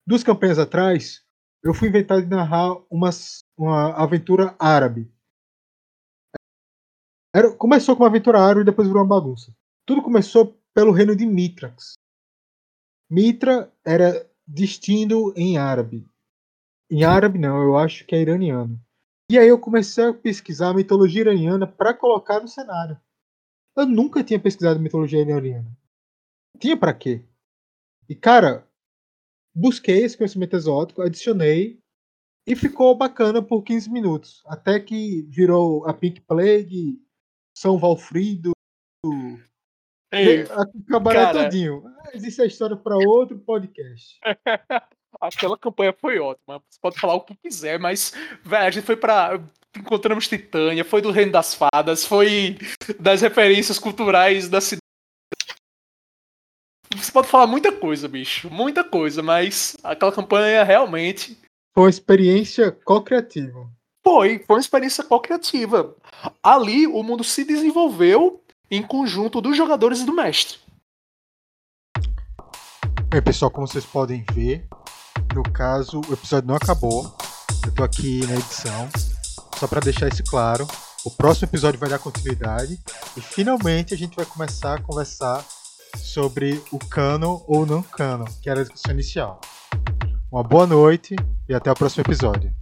duas campanhas atrás, eu fui inventado de narrar umas, uma aventura árabe. Era, começou com uma aventura árabe e depois virou uma bagunça. Tudo começou pelo reino de Mitrax. Mitra era destino em árabe. Em árabe não, eu acho que é iraniano. E aí eu comecei a pesquisar a mitologia iraniana para colocar no cenário. Eu nunca tinha pesquisado mitologia iraniana. Tinha para quê? E cara, busquei esse conhecimento exótico, adicionei e ficou bacana por 15 minutos. Até que virou a Pink Plague, São Valfrido. Ei, acabaram cara... todinho. Existe a história para outro podcast. Aquela campanha foi ótima. Você pode falar o que quiser, mas, velho, a gente foi pra. Encontramos Titânia, foi do Reino das Fadas, foi das referências culturais da cidade. Você pode falar muita coisa, bicho. Muita coisa, mas aquela campanha realmente. Foi uma experiência co-criativa. Foi, foi uma experiência co-criativa. Ali o mundo se desenvolveu em conjunto dos jogadores e do mestre. Bem, pessoal, como vocês podem ver, no caso, o episódio não acabou. Eu tô aqui na edição. Só para deixar isso claro. O próximo episódio vai dar continuidade. E finalmente a gente vai começar a conversar sobre o cano ou não cano, que era a discussão inicial. Uma boa noite e até o próximo episódio.